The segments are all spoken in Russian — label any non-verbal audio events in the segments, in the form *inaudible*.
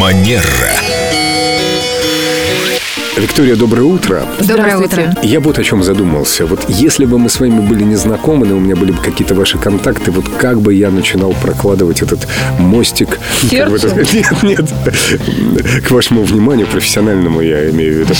Манера. Виктория, доброе утро. Доброе утро. Я вот о чем задумался. Вот если бы мы с вами были не знакомы, но у меня были бы какие-то ваши контакты, вот как бы я начинал прокладывать этот мостик... как бы это *laughs* Нет, нет. К вашему вниманию, профессиональному я имею в виду.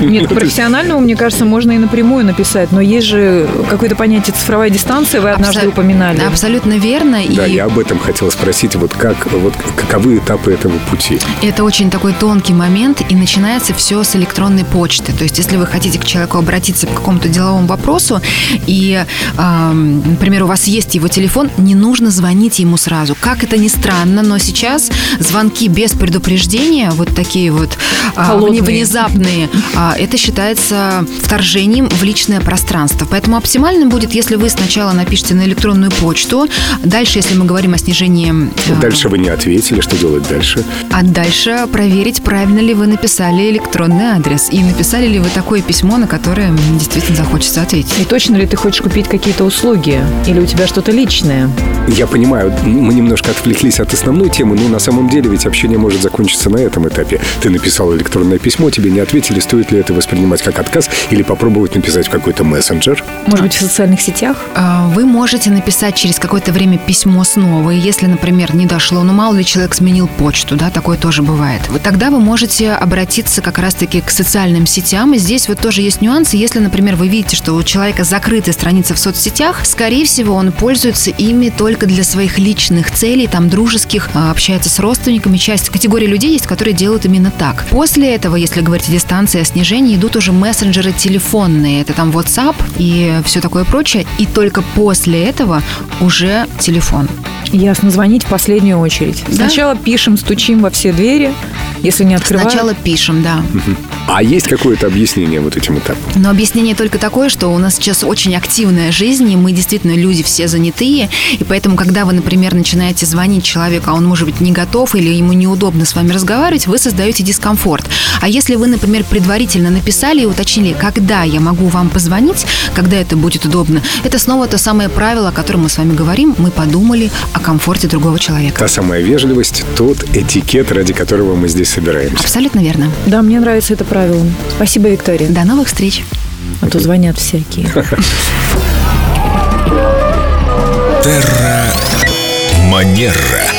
*laughs* Нет, профессиональному, мне кажется, можно и напрямую написать, но есть же какое-то понятие цифровая дистанция, вы однажды упоминали. Абсолютно верно. Да, и я об этом хотел спросить. Вот как, вот каковы этапы этого пути? это очень такой тонкий момент, и начинается все с электронной почты. То есть, если вы хотите к человеку обратиться по какому-то деловому вопросу, и, ам, например, у вас есть его телефон, не нужно звонить ему сразу. Как это ни странно, но сейчас звонки без предупреждения, вот такие вот Холодные. внезапные, а, это считается вторжением в личное пространство. Поэтому оптимально будет, если вы сначала напишите на электронную почту, дальше, если мы говорим о снижении а, Дальше вы не ответили, что делать дальше? а дальше проверить, правильно ли вы написали электронный адрес и написали ли вы такое письмо, на которое действительно захочется ответить. И точно ли ты хочешь купить какие-то услуги? Или у тебя что-то личное? Я понимаю, мы немножко отвлеклись от основной темы, но на самом деле ведь общение может закончиться на этом этапе. Ты написал электронное письмо, тебе не ответили, стоит ли это воспринимать как отказ или попробовать написать в какой-то мессенджер. Может быть, в социальных сетях? А, Вы можете написать через какое-то время письмо снова, и если, например, не дошло, ну мало ли человек сменил почту, да, такое тоже бывает. Вот тогда вы можете обратиться как раз-таки к социальным сетям, и здесь вот тоже есть нюансы. Если, например, вы видите, что у человека закрытая страница в соцсетях, скорее всего, он пользуется ими только для своих личных целей, там, дружеских, а, общается с родственниками. Часть категории людей есть, которые делают именно так. После этого, если говорить о дистанции, о снижении, идут уже мессенджеры телефонные. Это там WhatsApp и все такое прочее. И только после этого уже телефон. Ясно, звонить в последнюю очередь. Да. Сначала пишем, стучим во все двери, если не открывают. Сначала пишем, да. А есть какое-то объяснение вот этим этапам? Но объяснение только такое, что у нас сейчас очень активная жизнь, и мы действительно люди все занятые, и поэтому, когда вы, например, начинаете звонить человеку, а он, может быть, не готов или ему неудобно с вами разговаривать, вы создаете дискомфорт. А если вы, например, предварительно написали и уточнили, когда я могу вам позвонить, когда это будет удобно, это снова то самое правило, о котором мы с вами говорим, мы подумали о комфорте другого человека. Та самая вежливость, тот этикет, ради которого мы здесь собираемся. Абсолютно верно. Да, мне нравится это правило. Спасибо, Виктория. До новых встреч. А то звонят всякие. Терра Манера.